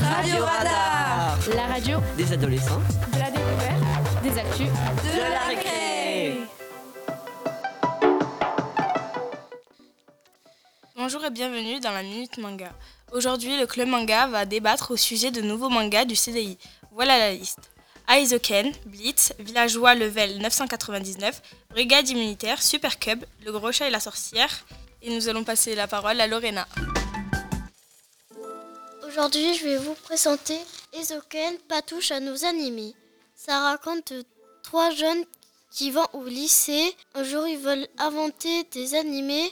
Radio Radar La radio Des adolescents. de la découverte, des actus, de la récré. Bonjour et bienvenue dans la Minute Manga. Aujourd'hui, le Club Manga va débattre au sujet de nouveaux mangas du CDI. Voilà la liste. Aizoken, Blitz, Villageois Level 999, Brigade immunitaire, Super Cub, Le Gros Chat et la Sorcière. Et nous allons passer la parole à Lorena. Aujourd'hui, je vais vous présenter Ezoken, Patouche à nos animés. Ça raconte trois jeunes qui vont au lycée. Un jour, ils veulent inventer des animés.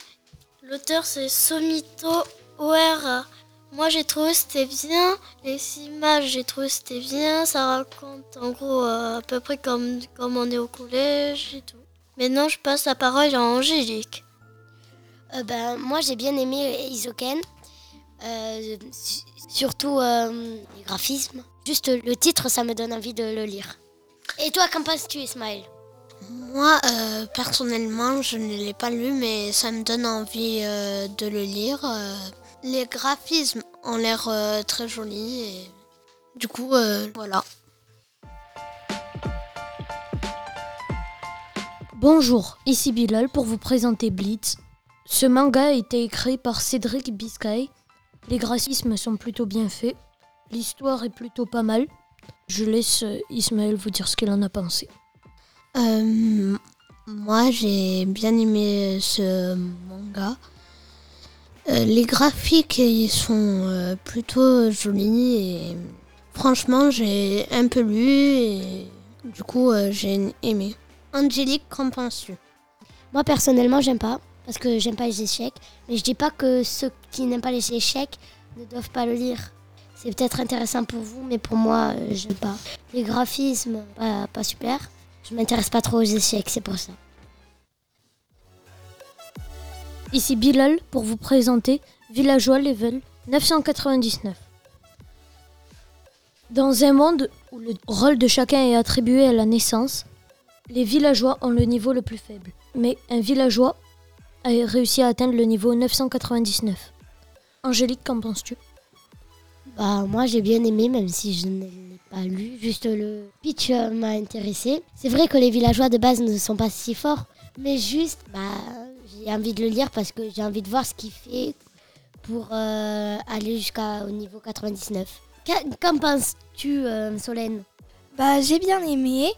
L'auteur, c'est Somito Oera. Moi, j'ai trouvé c'était bien. Les images, j'ai trouvé c'était bien. Ça raconte en gros euh, à peu près comme, comme on est au collège et tout. Maintenant, je passe la parole à Angélique. Euh, ben, moi, j'ai bien aimé Isoken. Euh, su- surtout euh, les graphismes. Juste le titre, ça me donne envie de le lire. Et toi, qu'en penses-tu, Ismaël? Moi, euh, personnellement, je ne l'ai pas lu, mais ça me donne envie euh, de le lire. les graphismes ont l'air euh, très jolis et du coup, euh, voilà. Bonjour, ici Bilal pour vous présenter Blitz. Ce manga a été écrit par Cédric Biscay. Les graphismes sont plutôt bien faits. L'histoire est plutôt pas mal. Je laisse euh, Ismaël vous dire ce qu'il en a pensé. Euh, moi, j'ai bien aimé ce manga. Euh, les graphiques, ils sont euh, plutôt jolis et franchement, j'ai un peu lu et du coup, euh, j'ai aimé. Angélique, qu'en penses-tu? Moi, personnellement, j'aime pas. Parce que j'aime pas les échecs. Mais je dis pas que ceux qui n'aiment pas les échecs ne doivent pas le lire. C'est peut-être intéressant pour vous, mais pour moi, euh, j'aime pas. Les graphismes, pas, pas super. Je m'intéresse pas trop aux échecs, c'est pour ça. Ici Bilal pour vous présenter Villageois Level 999. Dans un monde où le rôle de chacun est attribué à la naissance, les villageois ont le niveau le plus faible. Mais un villageois a réussi à atteindre le niveau 999. Angélique, qu'en penses-tu? Bah, moi, j'ai bien aimé, même si je ne l'ai pas lu. Juste le pitch euh, m'a intéressé. C'est vrai que les villageois de base ne sont pas si forts, mais juste, bah, j'ai envie de le lire parce que j'ai envie de voir ce qu'il fait pour euh, aller jusqu'au niveau 99. Qu'en qu'en penses-tu, euh, Solène? Bah, j'ai bien aimé.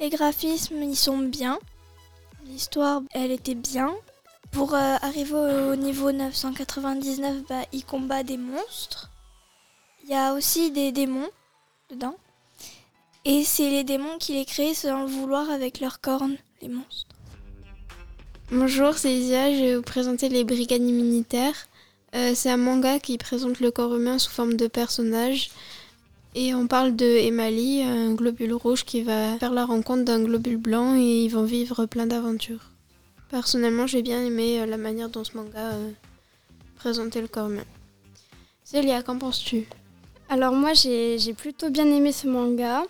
Les graphismes, ils sont bien. L'histoire, elle était bien. Pour euh, arriver au niveau 999, bah, il combat des monstres. Il y a aussi des démons dedans. Et c'est les démons qui les créent sans le vouloir avec leurs cornes, les monstres. Bonjour, c'est Isia, je vais vous présenter les Brigades immunitaires. Euh, c'est un manga qui présente le corps humain sous forme de personnage. Et on parle de Emily, un globule rouge qui va faire la rencontre d'un globule blanc et ils vont vivre plein d'aventures. Personnellement, j'ai bien aimé euh, la manière dont ce manga euh, présentait le corps humain. Célia, qu'en penses-tu? Alors moi j'ai plutôt bien aimé ce manga.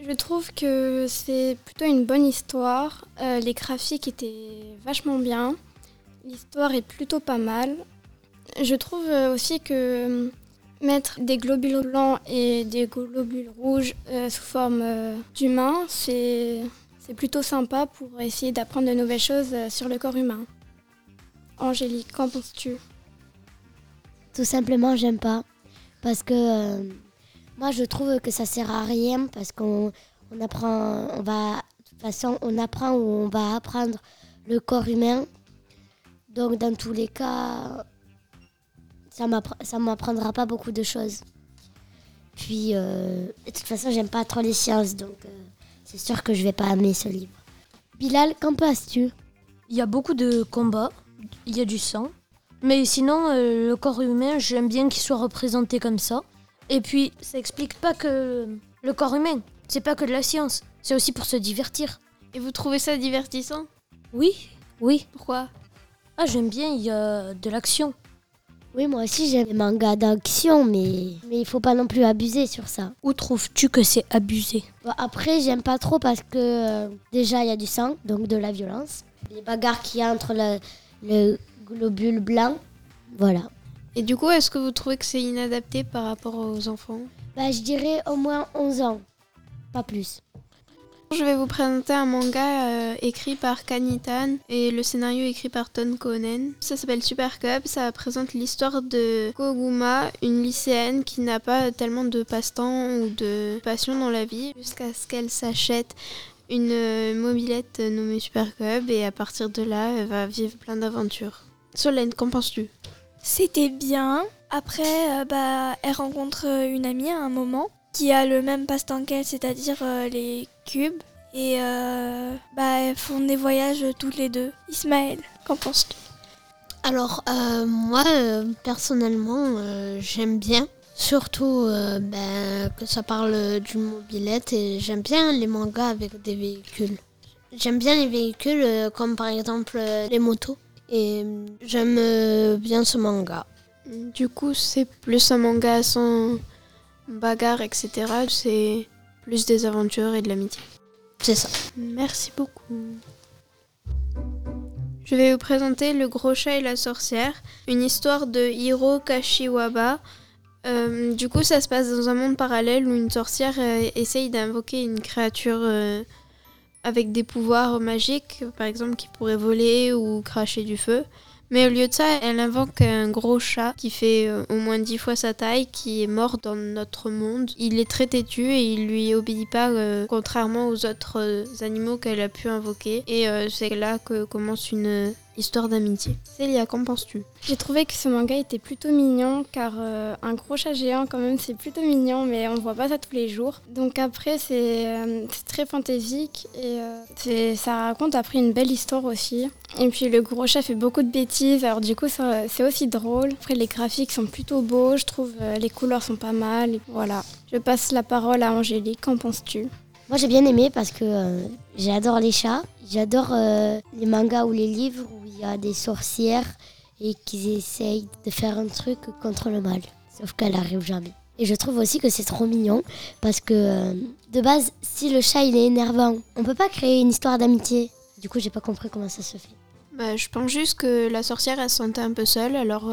Je trouve que c'est plutôt une bonne histoire. Euh, les graphiques étaient vachement bien. L'histoire est plutôt pas mal. Je trouve aussi que mettre des globules blancs et des globules rouges sous forme d'humains, c'est c'est plutôt sympa pour essayer d'apprendre de nouvelles choses euh, sur le corps humain. Angélique, qu'en penses-tu? Tout simplement, j'aime pas. Parce que euh, moi, je trouve que ça sert à rien parce qu'on on apprend, on va, de toute façon, on apprend ou on va apprendre le corps humain. Donc, dans tous les cas, ça ça m'apprendra pas beaucoup de choses. Puis, euh, de toute façon, j'aime pas trop les sciences, donc c'est sûr que je vais pas aimer ce livre. Bilal, qu'en penses-tu? Il y a beaucoup de combats, il y a du sang. Mais sinon, euh, le corps humain, j'aime bien qu'il soit représenté comme ça. Et puis, ça explique pas que le corps humain, c'est pas que de la science, c'est aussi pour se divertir. Et vous trouvez ça divertissant? Oui, oui. Pourquoi? Ah, j'aime bien, il y a de l'action. Oui, moi aussi, j'aime les mangas d'action, mais mais il faut pas non plus abuser sur ça. Où trouves-tu que c'est abusé? Bon, après, j'aime pas trop parce que euh, déjà, il y a du sang, donc de la violence. Les bagarres qu'il y a entre le, le globule blanc, voilà. Et du coup, est-ce que vous trouvez que c'est inadapté par rapport aux enfants? Bah, je dirais au moins 11 ans, pas plus. Je vais vous présenter un manga euh, écrit par Kanitan et le scénario écrit par Ton Konen. Ça s'appelle Super Cup, ça présente l'histoire de Koguma, une lycéenne qui n'a pas tellement de passe-temps ou de passion dans la vie jusqu'à ce qu'elle s'achète une euh, mobilette nommée Super Cub et à partir de là, elle va vivre plein d'aventures. Solène, qu'en penses-tu? C'était bien. Après, euh, bah, elle rencontre une amie à un moment qui a le même passe-temps qu'elle, c'est-à-dire euh, les Et euh, bah, elles font des voyages toutes les deux. Ismaël, qu'en penses-tu? Alors, euh, moi, euh, personnellement, euh, j'aime bien. Surtout euh, ben, que ça parle du mobilette et j'aime bien les mangas avec des véhicules. J'aime bien les véhicules euh, comme par exemple euh, les motos. Et j'aime euh, bien ce manga. Du coup, c'est plus un manga sans bagarre, etc. C'est plus des aventures et de l'amitié. C'est ça. Merci beaucoup. Je vais vous présenter Le Gros Chat et la Sorcière, une histoire de Hiro Kashiwaba. Euh, du coup, ça se passe dans un monde parallèle où une sorcière euh, essaye d'invoquer une créature euh, avec des pouvoirs magiques, par exemple qui pourrait voler ou cracher du feu. Mais au lieu de ça, elle invoque un gros chat qui fait euh, au moins dix fois sa taille, qui est mort dans notre monde. Il est très têtu et il lui obéit pas, euh, contrairement aux autres euh, animaux qu'elle a pu invoquer. Et c'est là que commence une histoire d'amitié. Célia, qu'en penses-tu? J'ai trouvé que ce manga était plutôt mignon car euh, un gros chat géant quand même c'est plutôt mignon mais on voit pas ça tous les jours. Donc après c'est euh, très fantaisique et euh, ça raconte après une belle histoire aussi. Et puis le gros chat fait beaucoup de bêtises alors du coup c'est aussi drôle. Après les graphiques sont plutôt beaux, je trouve les couleurs sont pas mal. Et voilà. Je passe la parole à Angélique, qu'en penses-tu? Moi, j'ai bien aimé parce que euh, j'adore les chats. J'adore euh, les mangas ou les livres où il y a des sorcières et qu'ils essayent de faire un truc contre le mal. Sauf qu'elle n'arrive jamais. Et je trouve aussi que c'est trop mignon parce que euh, de base, si le chat il est énervant, on peut pas créer une histoire d'amitié. Du coup, j'ai pas compris comment ça se fait. bah, Je pense juste que la sorcière elle se sentait un peu seule, alors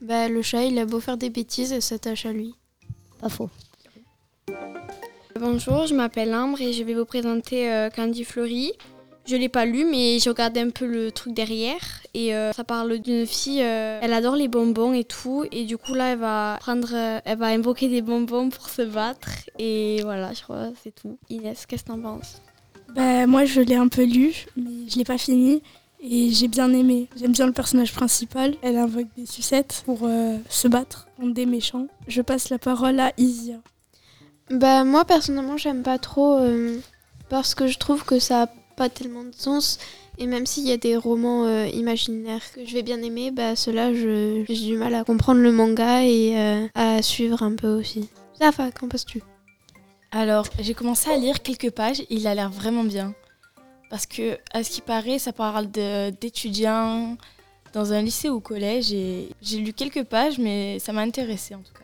bah, le chat il a beau faire des bêtises, elle s'attache à lui. Pas faux. Bonjour, je m'appelle Ambre et je vais vous présenter euh, Candy Fleury. Je l'ai pas lu, mais j'ai regardé un peu le truc derrière. Et euh, ça parle d'une fille, euh, elle adore les bonbons et tout. Et du coup, là, elle va prendre, elle va invoquer des bonbons pour se battre. Et voilà, je crois, c'est tout. Inès, qu'est-ce que t'en penses? Bah, moi, je l'ai un peu lu, mais je l'ai pas fini. Et j'ai bien aimé. J'aime bien le personnage principal. Elle invoque des sucettes pour se battre contre des méchants. Je passe la parole à Isia. Bah moi personnellement j'aime pas trop euh, parce que je trouve que ça a pas tellement de sens et même s'il y a des romans euh, imaginaires que je vais bien aimer, bah ceux-là j'ai du mal à comprendre le manga et euh, à suivre un peu aussi. Zafa, qu'en penses-tu? Alors, j'ai commencé à lire quelques pages et il a l'air vraiment bien. Parce que, à ce qui paraît, ça parle d'étudiants dans un lycée ou collège et j'ai lu quelques pages, mais ça m'a intéressé en tout cas.